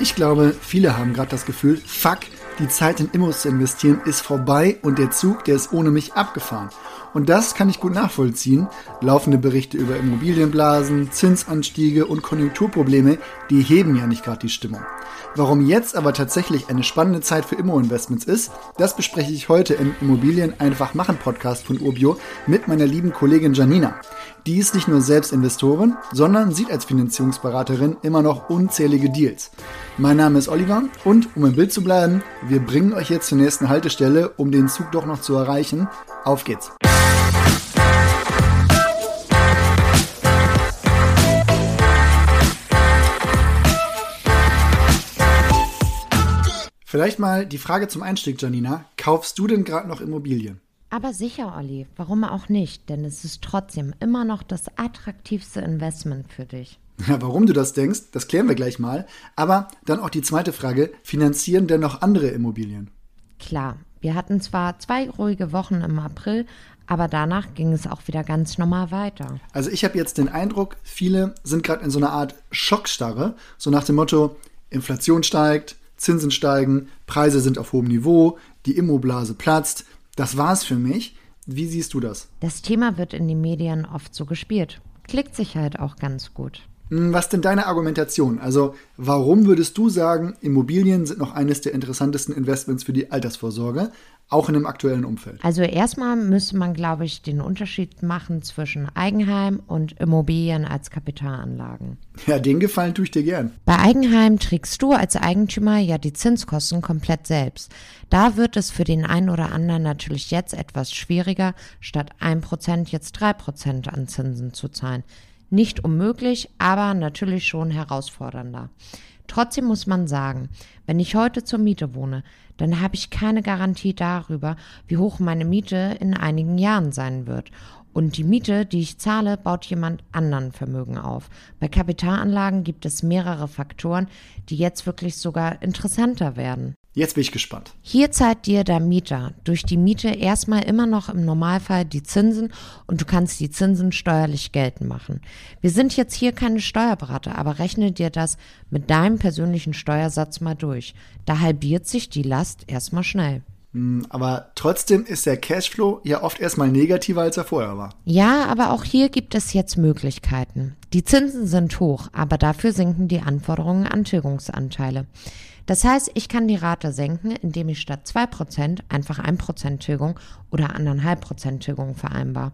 Ich glaube, viele haben gerade das Gefühl, fuck, die Zeit in Immos zu investieren ist vorbei und der Zug, der ist ohne mich abgefahren. Und das kann ich gut nachvollziehen. Laufende Berichte über Immobilienblasen, Zinsanstiege und Konjunkturprobleme, die heben ja nicht gerade die Stimmung. Warum jetzt aber tatsächlich eine spannende Zeit für Immo-Investments ist, das bespreche ich heute im Immobilien einfach machen Podcast von Urbio mit meiner lieben Kollegin Janina. Die ist nicht nur selbst Investorin, sondern sieht als Finanzierungsberaterin immer noch unzählige Deals. Mein Name ist Oliver und um im Bild zu bleiben, wir bringen euch jetzt zur nächsten Haltestelle, um den Zug doch noch zu erreichen. Auf geht's! Vielleicht mal die Frage zum Einstieg, Janina. Kaufst du denn gerade noch Immobilien? Aber sicher, Olli, warum auch nicht? Denn es ist trotzdem immer noch das attraktivste Investment für dich. Ja, warum du das denkst, das klären wir gleich mal. Aber dann auch die zweite Frage, finanzieren denn noch andere Immobilien? Klar, wir hatten zwar zwei ruhige Wochen im April, aber danach ging es auch wieder ganz normal weiter. Also ich habe jetzt den Eindruck, viele sind gerade in so einer Art Schockstarre, so nach dem Motto, Inflation steigt, Zinsen steigen, Preise sind auf hohem Niveau, die Immoblase platzt. Das war's für mich. Wie siehst du das? Das Thema wird in den Medien oft so gespielt. Klickt sich halt auch ganz gut. Hm, was denn deine Argumentation? Also, warum würdest du sagen, Immobilien sind noch eines der interessantesten Investments für die Altersvorsorge, auch in dem aktuellen Umfeld? Also erstmal müsste man, glaube ich, den Unterschied machen zwischen Eigenheim und Immobilien als Kapitalanlagen. Ja, den Gefallen tue ich dir gern. Bei Eigenheim trägst du als Eigentümer ja die Zinskosten komplett selbst. Da wird es für den einen oder anderen natürlich jetzt etwas schwieriger, statt 1% jetzt 3% an Zinsen zu zahlen. Nicht unmöglich, aber natürlich schon herausfordernder. Trotzdem muss man sagen, wenn ich heute zur Miete wohne, dann habe ich keine Garantie darüber, wie hoch meine Miete in einigen Jahren sein wird. Und die Miete, die ich zahle, baut jemand anderen Vermögen auf. Bei Kapitalanlagen gibt es mehrere Faktoren, die jetzt wirklich sogar interessanter werden. Jetzt bin ich gespannt. Hier zahlt dir der Mieter durch die Miete erstmal immer noch im Normalfall die Zinsen und du kannst die Zinsen steuerlich geltend machen. Wir sind jetzt hier keine Steuerberater, aber rechne dir das mit deinem persönlichen Steuersatz mal durch. Da halbiert sich die Last erstmal schnell. Hm, aber trotzdem ist der Cashflow ja oft erstmal negativer, als er vorher war. Ja, aber auch hier gibt es jetzt Möglichkeiten. Die Zinsen sind hoch, aber dafür sinken die Anforderungen an Tilgungsanteile. Das heißt, ich kann die Rate senken, indem ich statt 2% einfach 1% Tilgung oder 1,5% Tilgung vereinbar.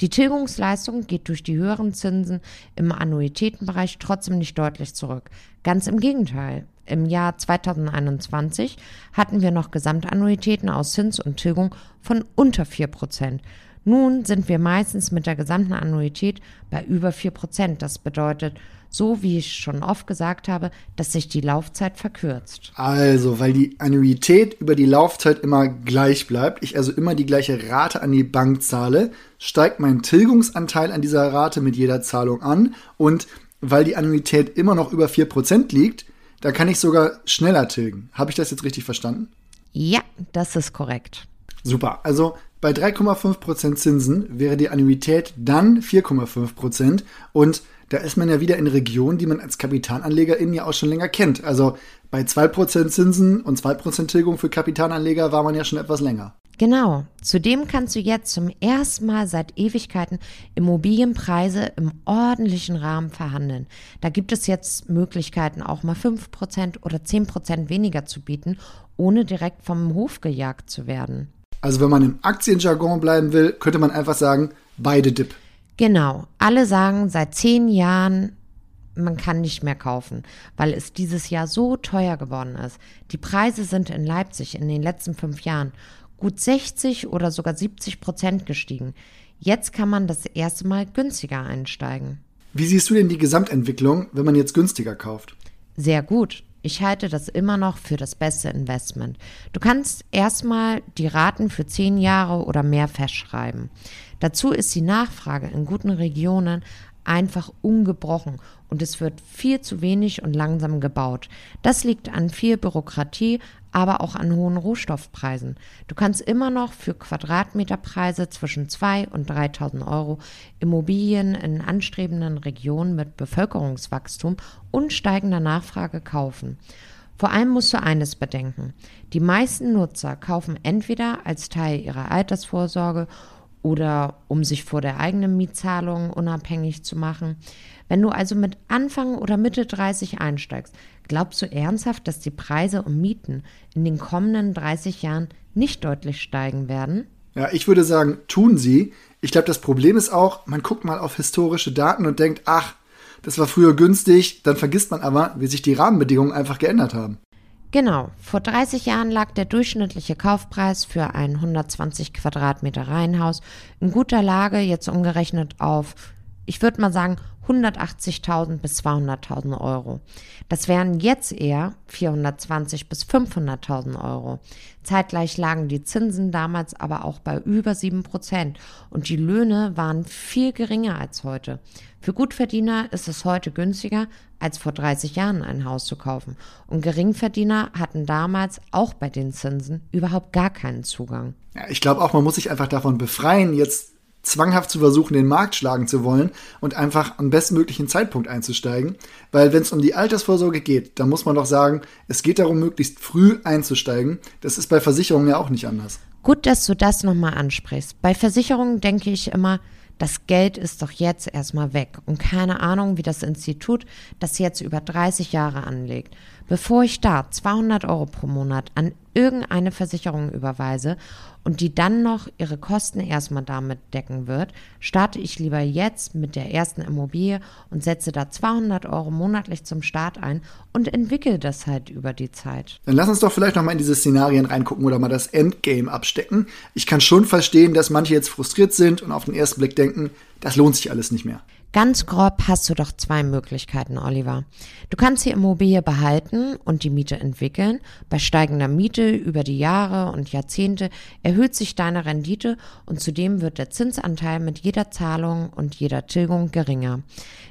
Die Tilgungsleistung geht durch die höheren Zinsen im Annuitätenbereich trotzdem nicht deutlich zurück. Ganz im Gegenteil. Im Jahr 2021 hatten wir noch Gesamtannuitäten aus Zins und Tilgung von unter 4%. Nun sind wir meistens mit der gesamten Annuität bei über 4%. Das bedeutet, so wie ich schon oft gesagt habe, dass sich die Laufzeit verkürzt. Also, weil die Annuität über die Laufzeit immer gleich bleibt, ich also immer die gleiche Rate an die Bank zahle, steigt mein Tilgungsanteil an dieser Rate mit jeder Zahlung an und weil die Annuität immer noch über 4% liegt, da kann ich sogar schneller tilgen. Habe ich das jetzt richtig verstanden? Ja, das ist korrekt. Super. Also bei 3,5% Zinsen wäre die Annuität dann 4,5% und da ist man ja wieder in Regionen, die man als Kapitalanlegerin ja auch schon länger kennt. Also bei 2% Zinsen und 2% Tilgung für Kapitalanleger war man ja schon etwas länger. Genau. Zudem kannst du jetzt zum ersten Mal seit Ewigkeiten Immobilienpreise im ordentlichen Rahmen verhandeln. Da gibt es jetzt Möglichkeiten, auch mal 5% oder 10% weniger zu bieten, ohne direkt vom Hof gejagt zu werden. Also wenn man im Aktienjargon bleiben will, könnte man einfach sagen, beide Dip. Genau. Alle sagen seit zehn Jahren, man kann nicht mehr kaufen, weil es dieses Jahr so teuer geworden ist. Die Preise sind in Leipzig in den letzten fünf Jahren gut 60 oder sogar 70 Prozent gestiegen. Jetzt kann man das erste Mal günstiger einsteigen. Wie siehst du denn die Gesamtentwicklung, wenn man jetzt günstiger kauft? Sehr gut. Ich halte das immer noch für das beste Investment. Du kannst erstmal die Raten für zehn Jahre oder mehr festschreiben. Dazu ist die Nachfrage in guten Regionen einfach ungebrochen und es wird viel zu wenig und langsam gebaut. Das liegt an viel Bürokratie, aber auch an hohen Rohstoffpreisen. Du kannst immer noch für Quadratmeterpreise zwischen 2 und 3.000 Euro Immobilien in anstrebenden Regionen mit Bevölkerungswachstum und steigender Nachfrage kaufen. Vor allem musst du eines bedenken. Die meisten Nutzer kaufen entweder als Teil ihrer Altersvorsorge oder um sich vor der eigenen Mietzahlung unabhängig zu machen. Wenn du also mit Anfang oder Mitte 30 einsteigst, glaubst du ernsthaft, dass die Preise und Mieten in den kommenden 30 Jahren nicht deutlich steigen werden? Ja, ich würde sagen, tun sie. Ich glaube, das Problem ist auch, man guckt mal auf historische Daten und denkt, ach, das war früher günstig, dann vergisst man aber, wie sich die Rahmenbedingungen einfach geändert haben. Genau, vor 30 Jahren lag der durchschnittliche Kaufpreis für ein 120 Quadratmeter Reihenhaus in guter Lage, jetzt umgerechnet auf, ich würde mal sagen, 180.000 bis 200.000 Euro. Das wären jetzt eher 420 bis 500.000 Euro. Zeitgleich lagen die Zinsen damals aber auch bei über 7 Prozent und die Löhne waren viel geringer als heute. Für Gutverdiener ist es heute günstiger, als vor 30 Jahren ein Haus zu kaufen. Und Geringverdiener hatten damals auch bei den Zinsen überhaupt gar keinen Zugang. Ja, ich glaube auch, man muss sich einfach davon befreien, jetzt zwanghaft zu versuchen, den Markt schlagen zu wollen und einfach am bestmöglichen Zeitpunkt einzusteigen. Weil wenn es um die Altersvorsorge geht, dann muss man doch sagen, es geht darum, möglichst früh einzusteigen. Das ist bei Versicherungen ja auch nicht anders. Gut, dass du das nochmal ansprichst. Bei Versicherungen denke ich immer, das Geld ist doch jetzt erstmal weg und keine Ahnung, wie das Institut das jetzt über 30 Jahre anlegt. Bevor ich da 200 Euro pro Monat an irgendeine Versicherung überweise und die dann noch ihre Kosten erstmal damit decken wird, starte ich lieber jetzt mit der ersten Immobilie und setze da 200 Euro monatlich zum Start ein und entwickle das halt über die Zeit. Dann lass uns doch vielleicht noch mal in diese Szenarien reingucken oder mal das Endgame abstecken. Ich kann schon verstehen, dass manche jetzt frustriert sind und auf den ersten Blick denken, das lohnt sich alles nicht mehr. Ganz grob hast du doch zwei Möglichkeiten, Oliver. Du kannst die Immobilie behalten und die Miete entwickeln. Bei steigender Miete über die Jahre und Jahrzehnte erhöht sich deine Rendite und zudem wird der Zinsanteil mit jeder Zahlung und jeder Tilgung geringer.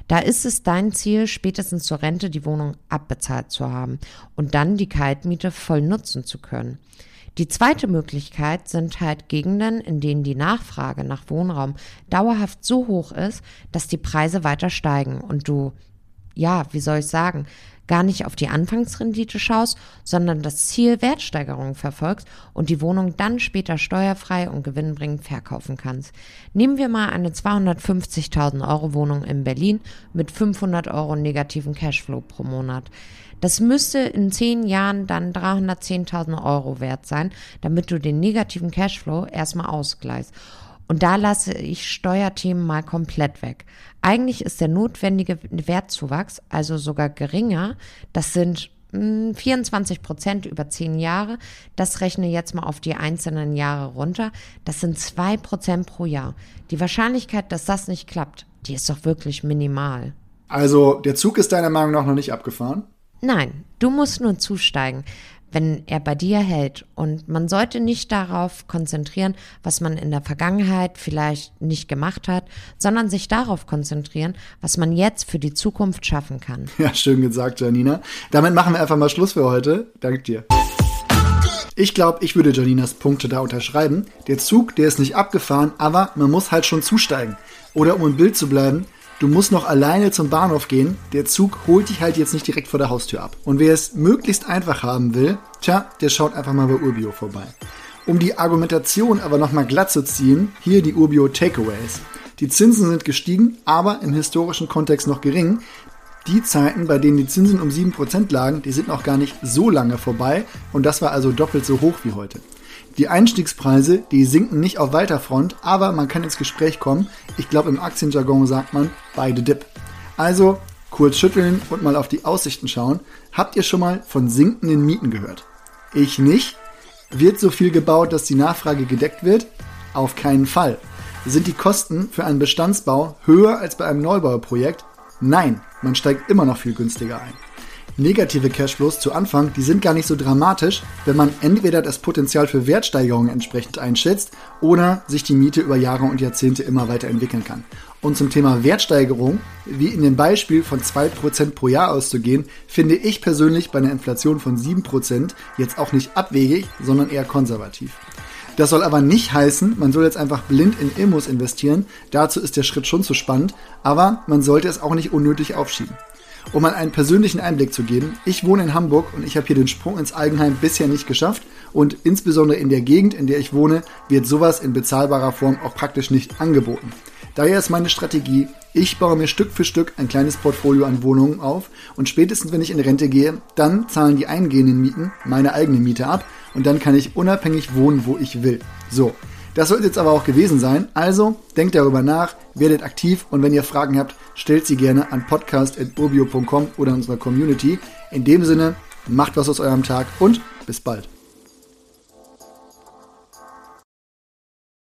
Da ist es dein Ziel, spätestens zur Rente die Wohnung abbezahlt zu haben und dann die Kaltmiete voll nutzen zu können. Die zweite Möglichkeit sind halt Gegenden, in denen die Nachfrage nach Wohnraum dauerhaft so hoch ist, dass die Preise weiter steigen. Und du, ja, wie soll ich sagen, gar nicht auf die Anfangsrendite schaust, sondern das Ziel Wertsteigerung verfolgst und die Wohnung dann später steuerfrei und gewinnbringend verkaufen kannst. Nehmen wir mal eine 250.000 Euro Wohnung in Berlin mit 500 Euro negativen Cashflow pro Monat. Das müsste in zehn Jahren dann 310.000 Euro wert sein, damit du den negativen Cashflow erstmal ausgleichst. Und da lasse ich Steuerthemen mal komplett weg. Eigentlich ist der notwendige Wertzuwachs also sogar geringer. Das sind 24 hm, Prozent über zehn Jahre. Das rechne jetzt mal auf die einzelnen Jahre runter. Das sind zwei Prozent pro Jahr. Die Wahrscheinlichkeit, dass das nicht klappt, die ist doch wirklich minimal. Also der Zug ist deiner Meinung nach noch nicht abgefahren? Nein, du musst nur zusteigen, wenn er bei dir hält. Und man sollte nicht darauf konzentrieren, was man in der Vergangenheit vielleicht nicht gemacht hat, sondern sich darauf konzentrieren, was man jetzt für die Zukunft schaffen kann. Ja, schön gesagt, Janina. Damit machen wir einfach mal Schluss für heute. Danke dir. Ich glaube, ich würde Janinas Punkte da unterschreiben. Der Zug, der ist nicht abgefahren, aber man muss halt schon zusteigen. Oder um im Bild zu bleiben, Du musst noch alleine zum Bahnhof gehen. Der Zug holt dich halt jetzt nicht direkt vor der Haustür ab. Und wer es möglichst einfach haben will, tja, der schaut einfach mal bei Urbio vorbei. Um die Argumentation aber nochmal glatt zu ziehen, hier die Urbio Takeaways. Die Zinsen sind gestiegen, aber im historischen Kontext noch gering. Die Zeiten, bei denen die Zinsen um 7% lagen, die sind noch gar nicht so lange vorbei und das war also doppelt so hoch wie heute. Die Einstiegspreise, die sinken nicht auf weiter Front, aber man kann ins Gespräch kommen. Ich glaube, im Aktienjargon sagt man beide Dip. Also kurz schütteln und mal auf die Aussichten schauen. Habt ihr schon mal von sinkenden Mieten gehört? Ich nicht. Wird so viel gebaut, dass die Nachfrage gedeckt wird? Auf keinen Fall. Sind die Kosten für einen Bestandsbau höher als bei einem Neubauprojekt? Nein, man steigt immer noch viel günstiger ein. Negative Cashflows zu Anfang, die sind gar nicht so dramatisch, wenn man entweder das Potenzial für Wertsteigerungen entsprechend einschätzt oder sich die Miete über Jahre und Jahrzehnte immer weiter entwickeln kann. Und zum Thema Wertsteigerung, wie in dem Beispiel von 2% pro Jahr auszugehen, finde ich persönlich bei einer Inflation von 7% jetzt auch nicht abwegig, sondern eher konservativ. Das soll aber nicht heißen, man soll jetzt einfach blind in Immos investieren. Dazu ist der Schritt schon zu spannend, aber man sollte es auch nicht unnötig aufschieben. Um mal einen persönlichen Einblick zu geben, ich wohne in Hamburg und ich habe hier den Sprung ins Eigenheim bisher nicht geschafft und insbesondere in der Gegend, in der ich wohne, wird sowas in bezahlbarer Form auch praktisch nicht angeboten. Daher ist meine Strategie, ich baue mir Stück für Stück ein kleines Portfolio an Wohnungen auf und spätestens wenn ich in Rente gehe, dann zahlen die eingehenden Mieten meine eigene Miete ab und dann kann ich unabhängig wohnen, wo ich will. So, das soll jetzt aber auch gewesen sein. Also denkt darüber nach, werdet aktiv und wenn ihr Fragen habt, stellt sie gerne an podcast.urbio.com oder unserer Community. In dem Sinne, macht was aus eurem Tag und bis bald.